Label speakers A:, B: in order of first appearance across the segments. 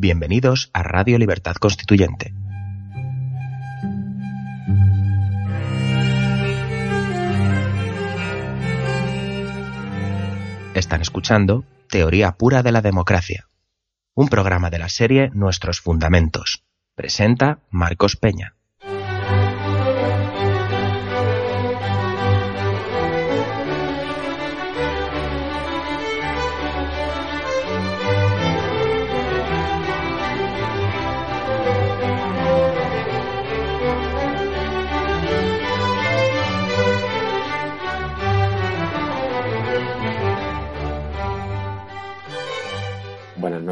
A: Bienvenidos a Radio Libertad Constituyente. Están escuchando Teoría Pura de la Democracia, un programa de la serie Nuestros Fundamentos. Presenta Marcos Peña.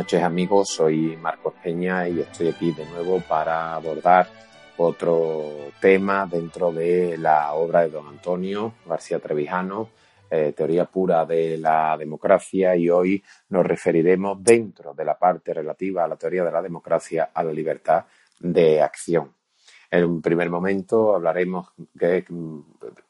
B: Noches amigos, soy Marcos Peña y estoy aquí de nuevo para abordar otro tema dentro de la obra de don Antonio García Trevijano, eh, Teoría pura de la democracia y hoy nos referiremos dentro de la parte relativa a la teoría de la democracia a la libertad de acción. En un primer momento hablaremos de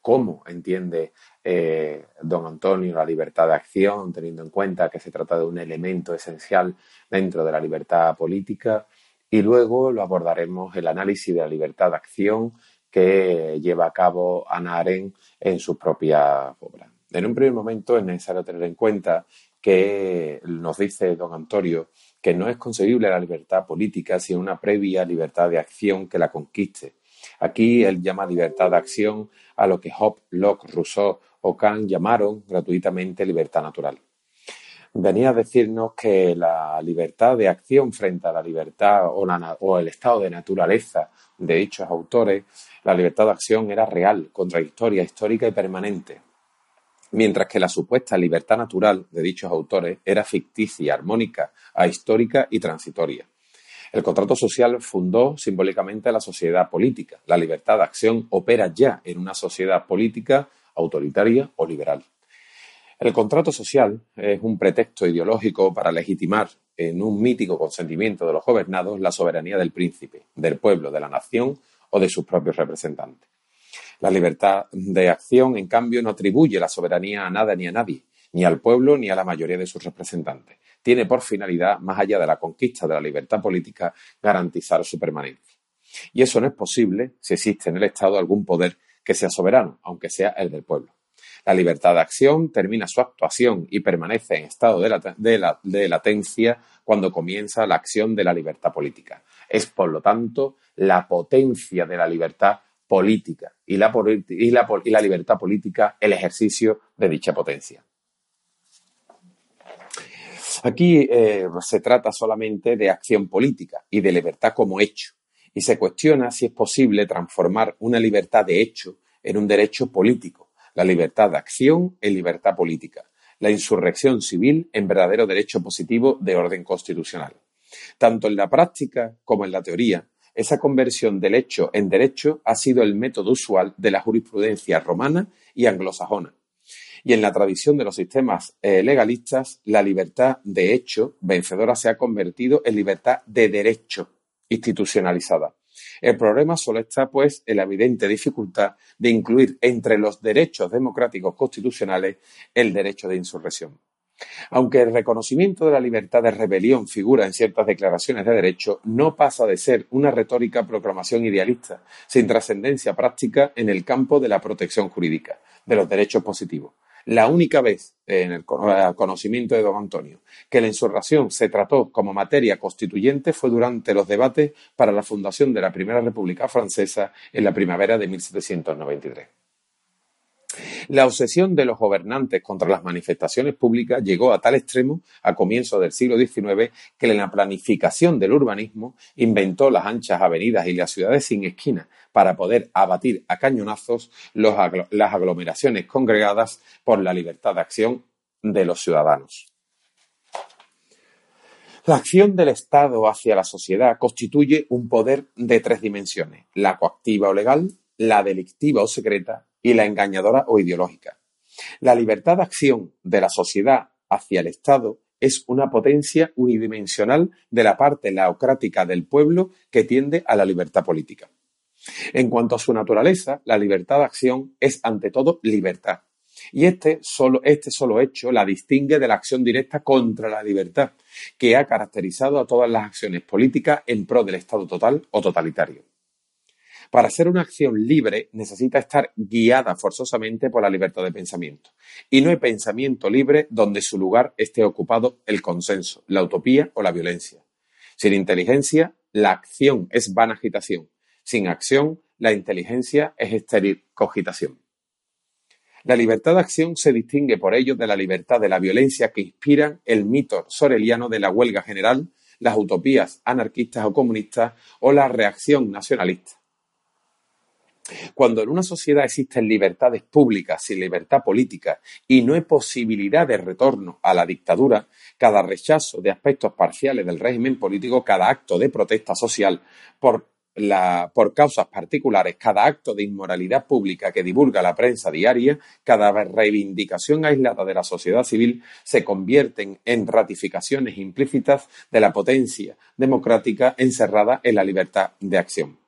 B: cómo entiende eh, don Antonio la libertad de acción, teniendo en cuenta que se trata de un elemento esencial dentro de la libertad política. Y luego lo abordaremos el análisis de la libertad de acción que lleva a cabo Ana Arendt en su propia obra. En un primer momento es necesario tener en cuenta que nos dice don Antonio que no es concebible la libertad política sin una previa libertad de acción que la conquiste. Aquí él llama libertad de acción a lo que Hobbes, Locke, Rousseau o Kant llamaron gratuitamente libertad natural. Venía a decirnos que la libertad de acción frente a la libertad o, la, el estado de naturaleza de dichos autores, la libertad de acción era real, contradictoria, histórica y permanente mientras que la supuesta libertad natural de dichos autores era ficticia, armónica, ahistórica y transitoria. El contrato social fundó simbólicamente la sociedad política. La libertad de acción opera ya en una sociedad política autoritaria o liberal. El contrato social es un pretexto ideológico para legitimar en un mítico consentimiento de los gobernados la soberanía del príncipe, del pueblo, de la nación o de sus propios representantes. La libertad de acción, en cambio, no atribuye la soberanía a nada ni a nadie, ni al pueblo ni a la mayoría de sus representantes. Tiene por finalidad, más allá de la conquista de la libertad política, garantizar su permanencia. Y eso no es posible si existe en el Estado algún poder que sea soberano, aunque sea el del pueblo. La libertad de acción termina su actuación y permanece en estado de, latencia cuando comienza la acción de la libertad política. Es, por lo tanto, la potencia de la libertad política y la, libertad política el ejercicio de dicha potencia. Aquí eh, se trata solamente de acción política y de libertad como hecho, y se cuestiona si es posible transformar una libertad de hecho en un derecho político, la libertad de acción en libertad política, la insurrección civil en verdadero derecho positivo de orden constitucional. Tanto en la práctica como en la teoría, esa conversión del hecho en derecho ha sido el método usual de la jurisprudencia romana y anglosajona. Y en la tradición de los sistemas eh, legalistas, la libertad de hecho vencedora se ha convertido en libertad de derecho institucionalizada. El problema solo está, pues, en la evidente dificultad de incluir entre los derechos democráticos constitucionales el derecho de insurrección. Aunque el reconocimiento de la libertad de rebelión figura en ciertas declaraciones de derecho, no pasa de ser una retórica proclamación idealista, sin trascendencia práctica en el campo de la protección jurídica, de los derechos positivos. La única vez en el conocimiento de don Antonio que la insurrección se trató como materia constituyente fue durante los debates para la fundación de la Primera República Francesa en la primavera de 1793. La obsesión de los gobernantes contra las manifestaciones públicas llegó a tal extremo a comienzos del siglo XIX que en la planificación del urbanismo inventó las anchas avenidas y las ciudades sin esquinas para poder abatir a cañonazos las aglomeraciones congregadas por la libertad de acción de los ciudadanos. La acción del Estado hacia la sociedad constituye un poder de tres dimensiones, la coactiva o legal, la delictiva o secreta y la engañadora o ideológica. La libertad de acción de la sociedad hacia el Estado es una potencia unidimensional de la parte laocrática del pueblo que tiende a la libertad política. En cuanto a su naturaleza, la libertad de acción es ante todo libertad. Y este solo, este solo hecho la distingue de la acción directa contra la libertad, que ha caracterizado a todas las acciones políticas en pro del Estado total o totalitario. Para ser una acción libre necesita estar guiada forzosamente por la libertad de pensamiento. Y no hay pensamiento libre donde su lugar esté ocupado el consenso, la utopía o la violencia. Sin inteligencia, la acción es vana agitación. Sin acción, la inteligencia es estéril cogitación. La libertad de acción se distingue por ello de la libertad de la violencia que inspiran el mito soreliano de la huelga general, las utopías anarquistas o comunistas o la reacción nacionalista. Cuando en una sociedad existen libertades públicas y libertad política y no hay posibilidad de retorno a la dictadura, cada rechazo de aspectos parciales del régimen político, cada acto de protesta social por causas particulares, cada acto de inmoralidad pública que divulga la prensa diaria, cada reivindicación aislada de la sociedad civil, se convierten en ratificaciones implícitas de la potencia democrática encerrada en la libertad de acción.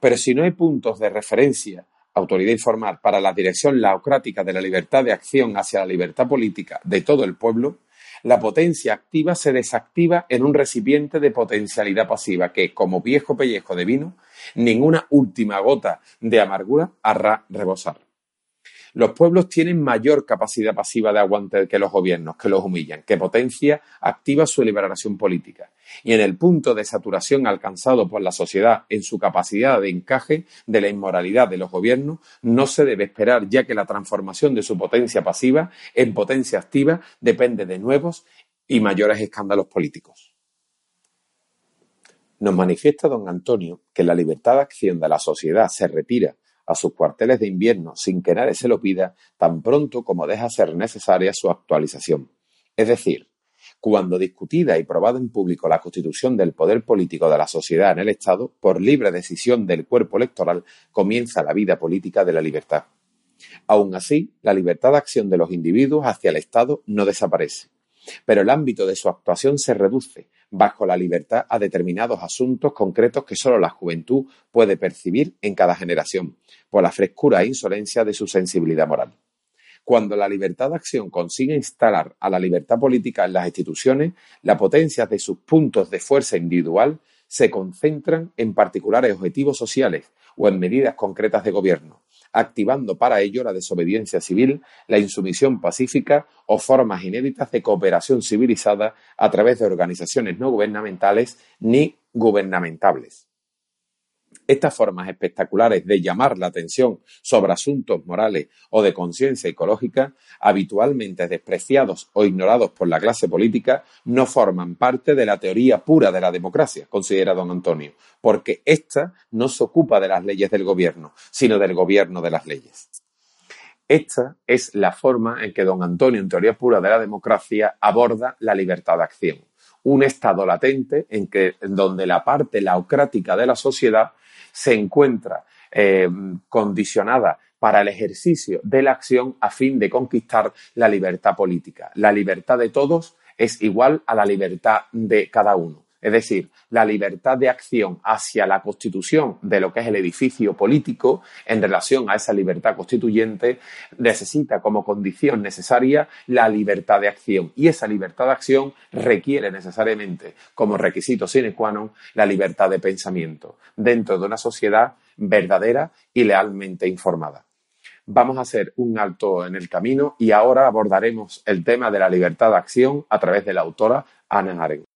B: Pero si no hay puntos de referencia, autoridad informal, para la dirección laocrática de la libertad de acción hacia la libertad política de todo el pueblo, la potencia activa se desactiva en un recipiente de potencialidad pasiva que, como viejo pellejo de vino, ninguna última gota de amargura hará rebosar. Los pueblos tienen mayor capacidad pasiva de aguante que los gobiernos, que los humillan, que potencia activa su liberación política. Y en el punto de saturación alcanzado por la sociedad en su capacidad de encaje de la inmoralidad de los gobiernos, no se debe esperar ya que la transformación de su potencia pasiva en potencia activa depende de nuevos y mayores escándalos políticos. Nos manifiesta don Antonio que la libertad de acción de la sociedad se retira a sus cuarteles de invierno sin que nadie se lo pida, tan pronto como deja ser necesaria su actualización. Es decir, cuando discutida y probada en público la constitución del poder político de la sociedad en el Estado, por libre decisión del cuerpo electoral, comienza la vida política de la libertad. Aun así, la libertad de acción de los individuos hacia el Estado no desaparece pero el ámbito de su actuación se reduce bajo la libertad a determinados asuntos concretos que sólo la juventud puede percibir en cada generación, por la frescura e insolencia de su sensibilidad moral. Cuando la libertad de acción consigue instalar a la libertad política en las instituciones, la potencia de sus puntos de fuerza individual se concentran en particulares objetivos sociales o en medidas concretas de gobierno, activando para ello la desobediencia civil, la insumisión pacífica o formas inéditas de cooperación civilizada a través de organizaciones no gubernamentales ni gubernamentables. Estas formas espectaculares de llamar la atención sobre asuntos morales o de conciencia ecológica, habitualmente despreciados o ignorados por la clase política, no forman parte de la teoría pura de la democracia, considera don Antonio, porque ésta no se ocupa de las leyes del gobierno, sino del gobierno de las leyes. Esta es la forma en que don Antonio, en teoría pura de la democracia, aborda la libertad de acción. Un estado latente en que, donde la parte laocrática de la sociedad se encuentra eh, condicionada para el ejercicio de la acción a fin de conquistar la libertad política. La libertad de todos es igual a la libertad de cada uno. Es decir, la libertad de acción hacia la constitución de lo que es el edificio político en relación a esa libertad constituyente necesita como condición necesaria la libertad de acción. Y esa libertad de acción requiere necesariamente como requisito sine qua non la libertad de pensamiento dentro de una sociedad verdadera y lealmente informada. Vamos a hacer un alto en el camino y ahora abordaremos el tema de la libertad de acción a través de la autora Ana Arendt.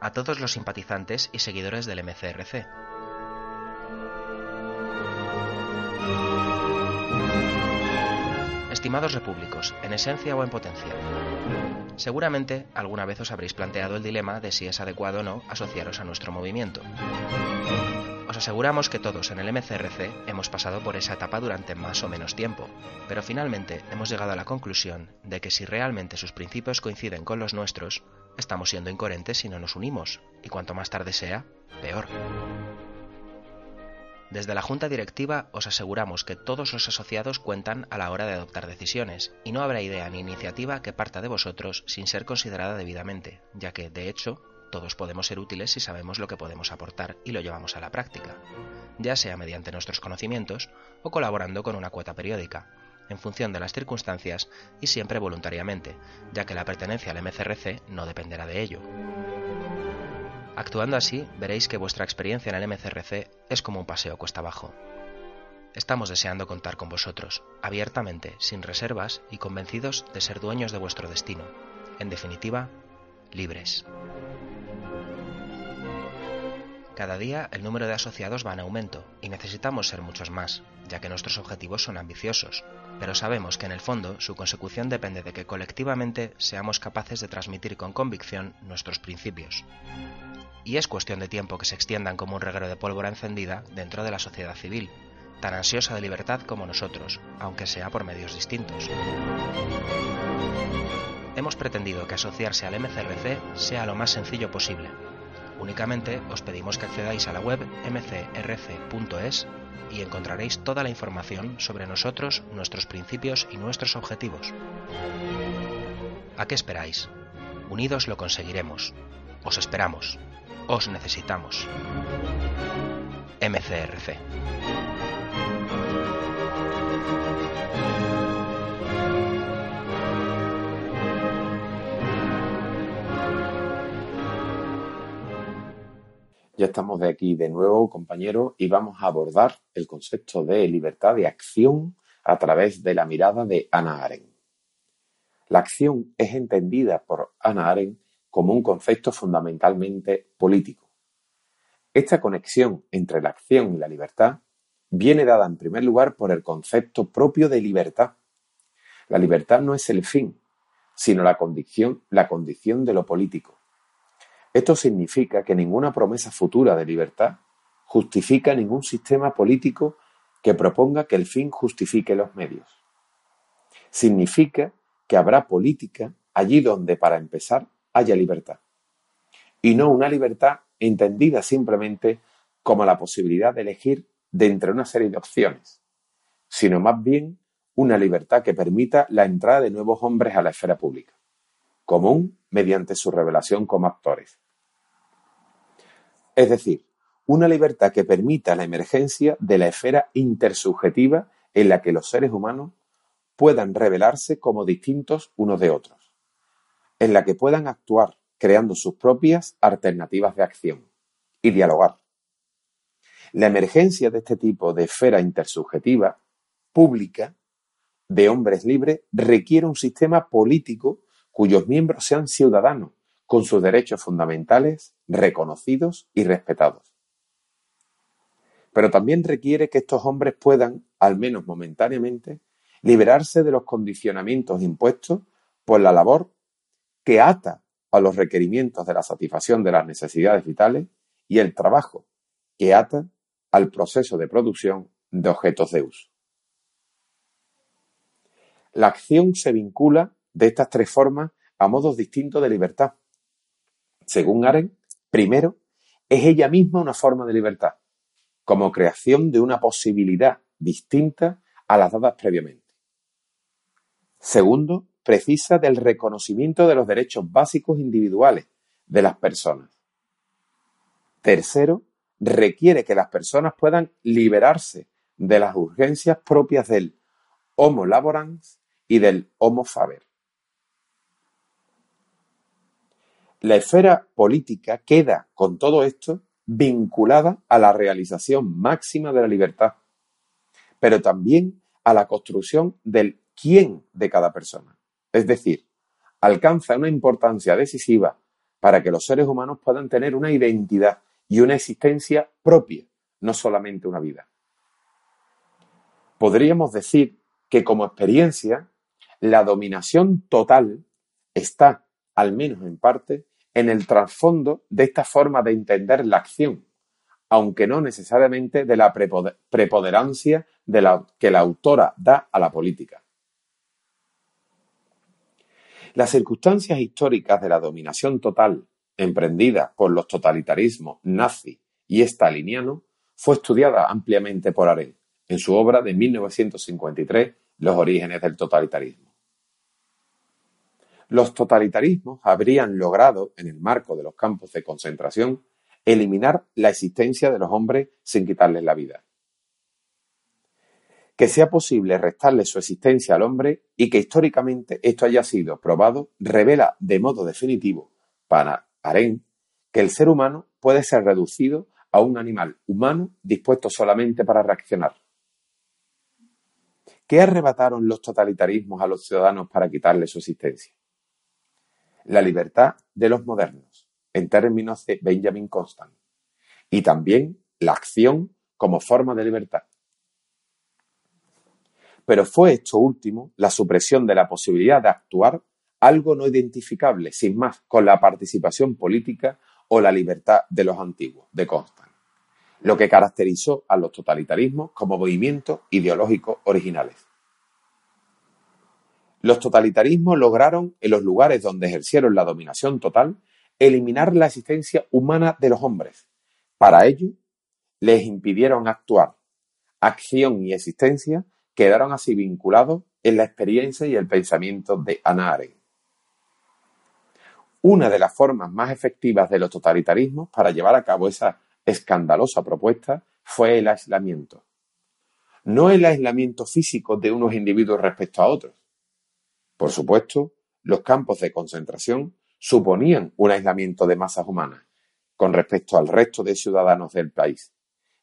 A: A todos los simpatizantes y seguidores del MCRC. Estimados repúblicos, en esencia o en potencia, seguramente alguna vez os habréis planteado el dilema de si es adecuado o no asociaros a nuestro movimiento. Os aseguramos que todos en el MCRC hemos pasado por esa etapa durante más o menos tiempo, pero finalmente hemos llegado a la conclusión de que si realmente sus principios coinciden con los nuestros, estamos siendo incoherentes si no nos unimos, y cuanto más tarde sea, peor. Desde la Junta Directiva os aseguramos que todos los asociados cuentan a la hora de adoptar decisiones y no habrá idea ni iniciativa que parta de vosotros sin ser considerada debidamente, ya que, de hecho, todos podemos ser útiles si sabemos lo que podemos aportar y lo llevamos a la práctica, ya sea mediante nuestros conocimientos o colaborando con una cuota periódica, en función de las circunstancias y siempre voluntariamente, ya que la pertenencia al MCRC no dependerá de ello. Actuando así, veréis que vuestra experiencia en el MCRC es como un paseo cuesta abajo. Estamos deseando contar con vosotros, abiertamente, sin reservas y convencidos de ser dueños de vuestro destino. En definitiva, libres. Cada día el número de asociados va en aumento y necesitamos ser muchos más, ya que nuestros objetivos son ambiciosos, pero sabemos que en el fondo su consecución depende de que colectivamente seamos capaces de transmitir con convicción nuestros principios. Y es cuestión de tiempo que se extiendan como un reguero de pólvora encendida dentro de la sociedad civil, tan ansiosa de libertad como nosotros, aunque sea por medios distintos. Hemos pretendido que asociarse al MCRC sea lo más sencillo posible, Únicamente os pedimos que accedáis a la web mcrc.es y encontraréis toda la información sobre nosotros, nuestros principios y nuestros objetivos. ¿A qué esperáis? Unidos lo conseguiremos. Os esperamos. Os necesitamos. MCRC.
B: Ya estamos de aquí de nuevo, compañeros, y vamos a abordar el concepto de libertad de acción a través de la mirada de Ana Arendt. La acción es entendida por Ana Arendt como un concepto fundamentalmente político. Esta conexión entre la acción y la libertad viene dada en primer lugar por el concepto propio de libertad. La libertad no es el fin, sino la condición, la condición de lo político. Esto significa que ninguna promesa futura de libertad justifica ningún sistema político que proponga que el fin justifique los medios. Significa que habrá política allí donde, para empezar, haya libertad. Y no una libertad entendida simplemente como la posibilidad de elegir de entre una serie de opciones, sino más bien una libertad que permita la entrada de nuevos hombres a la esfera pública, común mediante su revelación como actores, es decir, una libertad que permita la emergencia de la esfera intersubjetiva en la que los seres humanos puedan revelarse como distintos unos de otros, en la que puedan actuar creando sus propias alternativas de acción y dialogar. La emergencia de este tipo de esfera intersubjetiva pública de hombres libres requiere un sistema político cuyos miembros sean ciudadanos con sus derechos fundamentales reconocidos y respetados. Pero también requiere que estos hombres puedan, al menos momentáneamente, liberarse de los condicionamientos impuestos por la labor que ata a los requerimientos de la satisfacción de las necesidades vitales y el trabajo que ata al proceso de producción de objetos de uso. La acción se vincula de estas tres formas a modos distintos de libertad, según Arendt, primero, es ella misma una forma de libertad, como creación de una posibilidad distinta a las dadas previamente. Segundo, precisa del reconocimiento de los derechos básicos individuales de las personas. Tercero, requiere que las personas puedan liberarse de las urgencias propias del homo laborans y del homo faber. La esfera política queda, con todo esto, vinculada a la realización máxima de la libertad, pero también a la construcción del quién de cada persona. Es decir, alcanza una importancia decisiva para que los seres humanos puedan tener una identidad y una existencia propia, no solamente una vida. Podríamos decir que como experiencia, la dominación total está al menos en parte, en el trasfondo de esta forma de entender la acción, aunque no necesariamente de la preponderancia de la, que la autora da a la política. Las circunstancias históricas de la dominación total emprendida por los totalitarismos nazi y staliniano fue estudiada ampliamente por Arendt en su obra de 1953 Los orígenes del totalitarismo. Los totalitarismos habrían logrado, en el marco de los campos de concentración, eliminar la existencia de los hombres sin quitarles la vida. Que sea posible restarle su existencia al hombre y que históricamente esto haya sido probado revela de modo definitivo para Arendt que el ser humano puede ser reducido a un animal humano dispuesto solamente para reaccionar. ¿Qué arrebataron los totalitarismos a los ciudadanos para quitarle su existencia? La libertad de los modernos, en términos de Benjamin Constant, y también la acción como forma de libertad. Pero fue esto último, la supresión de la posibilidad de actuar, algo no identificable, sin más, con la participación política o la libertad de los antiguos, de Constant, lo que caracterizó a los totalitarismos como movimientos ideológicos originales. Los totalitarismos lograron, en los lugares donde ejercieron la dominación total, eliminar la existencia humana de los hombres. Para ello, les impidieron actuar. Acción y existencia quedaron así vinculados en la experiencia y el pensamiento de Ana. Una de las formas más efectivas de los totalitarismos para llevar a cabo esa escandalosa propuesta fue el aislamiento. No el aislamiento físico de unos individuos respecto a otros. Por supuesto, los campos de concentración suponían un aislamiento de masas humanas con respecto al resto de ciudadanos del país,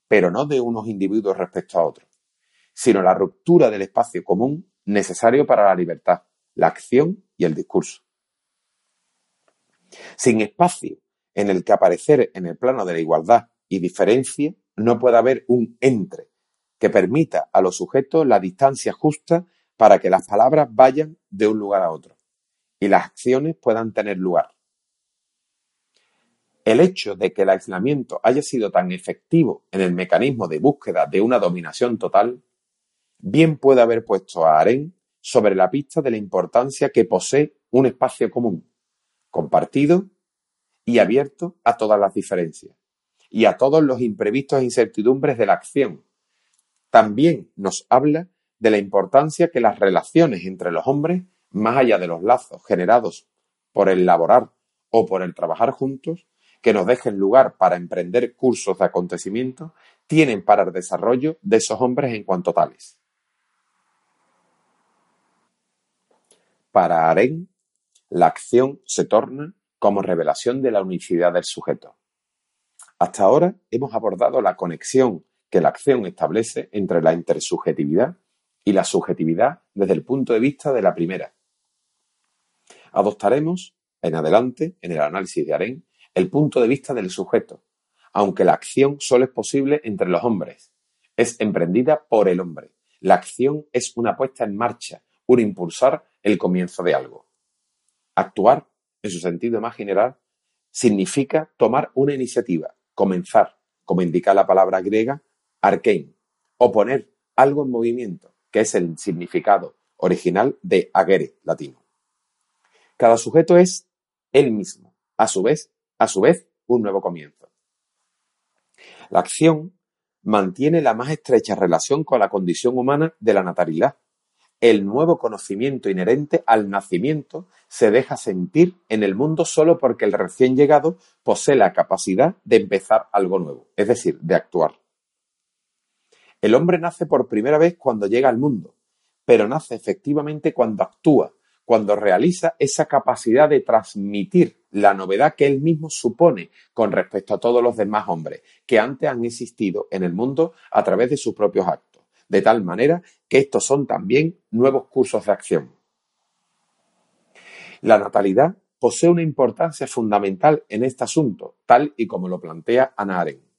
B: pero no de unos individuos respecto a otros sino la ruptura del espacio común necesario para la libertad, la acción y el discurso. Sin espacio en el que aparecer en el plano de la igualdad y diferencia, no puede haber un entre que permita a los sujetos la distancia justa para que las palabras vayan de un lugar a otro y las acciones puedan tener lugar. El hecho de que el aislamiento haya sido tan efectivo en el mecanismo de búsqueda de una dominación total bien puede haber puesto a Arendt sobre la pista de la importancia que posee un espacio común, compartido y abierto a todas las diferencias y a todos los imprevistos e incertidumbres de la acción. También nos habla de la importancia que las relaciones entre los hombres, más allá de los lazos generados por el laborar o por el trabajar juntos, que nos dejen lugar para emprender cursos de acontecimientos, tienen para el desarrollo de esos hombres en cuanto tales. Para Arendt, la acción se torna como revelación de la unicidad del sujeto. Hasta ahora hemos abordado la conexión que la acción establece entre la intersubjetividad y la subjetividad desde el punto de vista de la primera. Adoptaremos, en adelante, en el análisis de Arendt, el punto de vista del sujeto, aunque la acción solo es posible entre los hombres. Es emprendida por el hombre. La acción es una puesta en marcha, un impulsar el comienzo de algo. Actuar, en su sentido más general, significa tomar una iniciativa, comenzar, como indica la palabra griega, arkein, o poner algo en movimiento, que es el significado original de agere, latino. Cada sujeto es él mismo, a su vez, a su vez, un nuevo comienzo. La acción mantiene la más estrecha relación con la condición humana de la natalidad, el nuevo conocimiento inherente al nacimiento se deja sentir en el mundo solo porque el recién llegado posee la capacidad de empezar algo nuevo, es decir, de actuar. El hombre nace por primera vez cuando llega al mundo, pero nace efectivamente cuando actúa, cuando realiza esa capacidad de transmitir la novedad que él mismo supone con respecto a todos los demás hombres que antes han existido en el mundo a través de sus propios actos de tal manera que estos son también nuevos cursos de acción. La natalidad posee una importancia fundamental en este asunto, tal y como lo plantea Ana Arendt.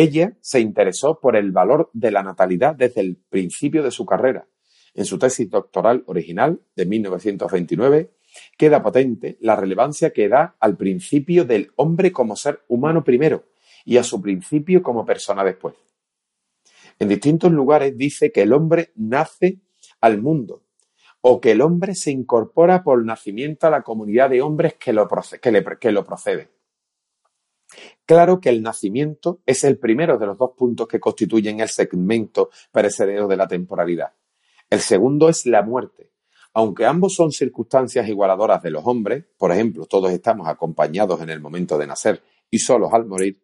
B: Ella se interesó por el valor de la natalidad desde el principio de su carrera. En su tesis doctoral original de 1929 queda potente la relevancia que da al principio del hombre como ser humano primero y a su principio como persona después. En distintos lugares dice que el hombre nace al mundo o que el hombre se incorpora por nacimiento a la comunidad de hombres que lo, que lo. Claro que el nacimiento es el primero de los dos puntos que constituyen el segmento perecedero de la temporalidad. El segundo es la muerte. Aunque ambos son circunstancias igualadoras de los hombres, por ejemplo, todos estamos acompañados en el momento de nacer y solos al morir,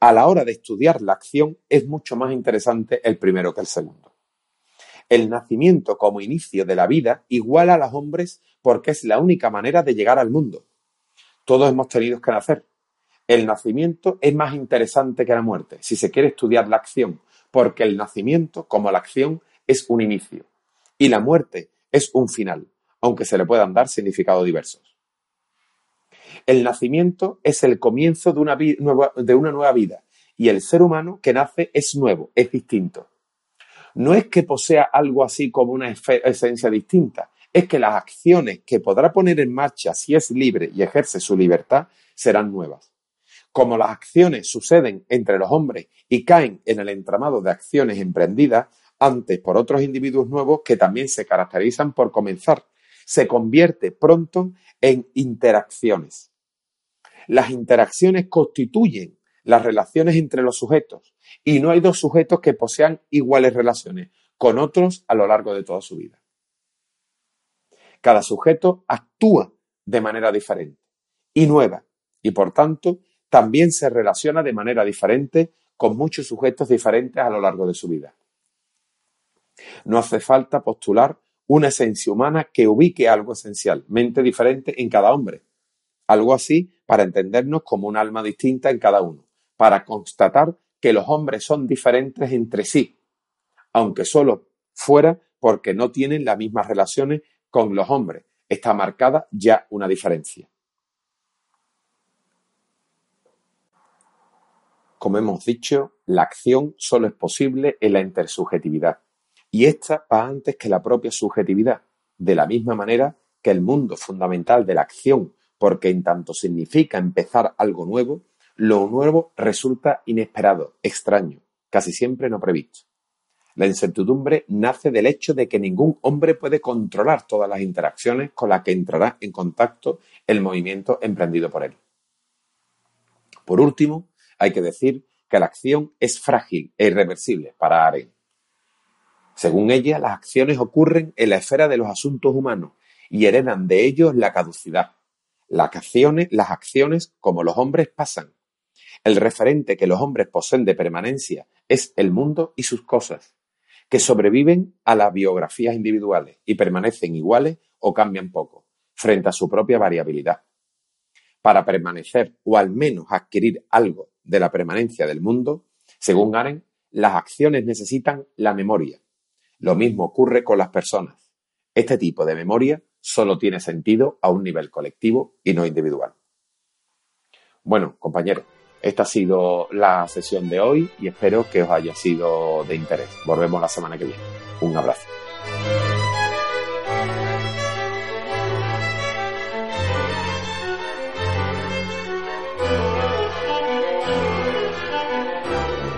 B: a la hora de estudiar la acción es mucho más interesante el primero que el segundo. El nacimiento como inicio de la vida iguala a los hombres porque es la única manera de llegar al mundo. Todos hemos tenido que nacer, el nacimiento es más interesante que la muerte, si se quiere estudiar la acción, porque el nacimiento, como la acción, es un inicio y la muerte es un final, aunque se le puedan dar significados diversos. El nacimiento es el comienzo de una, nueva, de una nueva vida y el ser humano que nace es nuevo, es distinto. No es que posea algo así como una esencia distinta, es que las acciones que podrá poner en marcha si es libre y ejerce su libertad serán nuevas. Como las acciones suceden entre los hombres y caen en el entramado de acciones emprendidas antes por otros individuos nuevos que también se caracterizan por comenzar, se convierte pronto en interacciones. Las interacciones constituyen las relaciones entre los sujetos y no hay dos sujetos que posean iguales relaciones con otros a lo largo de toda su vida. Cada sujeto actúa de manera diferente y nueva y por tanto también se relaciona de manera diferente con muchos sujetos diferentes a lo largo de su vida. No hace falta postular una esencia humana que ubique algo esencialmente diferente en cada hombre. Algo así para entendernos como un alma distinta en cada uno, para constatar que los hombres son diferentes entre sí, aunque solo fuera porque no tienen las mismas relaciones con los hombres. Está marcada ya una diferencia. Como hemos dicho, la acción solo es posible en la intersubjetividad. Y esta va antes que la propia subjetividad, de la misma manera que el mundo fundamental de la acción, porque en tanto significa empezar algo nuevo, lo nuevo resulta inesperado, extraño, casi siempre no previsto. La incertidumbre nace del hecho de que ningún hombre puede controlar todas las interacciones con las que entrará en contacto el movimiento emprendido por él. Por último, hay que decir que la acción es frágil e irreversible para Aren. Según ella, las acciones ocurren en la esfera de los asuntos humanos y heredan de ellos la caducidad. Las acciones, las acciones, como los hombres, pasan. El referente que los hombres poseen de permanencia es el mundo y sus cosas, que sobreviven a las biografías individuales y permanecen iguales o cambian poco, frente a su propia variabilidad. Para permanecer o al menos adquirir algo de la permanencia del mundo, según Aren, las acciones necesitan la memoria. Lo mismo ocurre con las personas. Este tipo de memoria solo tiene sentido a un nivel colectivo y no individual. Bueno, compañeros, esta ha sido la sesión de hoy y espero que os haya sido de interés. Volvemos la semana que viene. Un abrazo.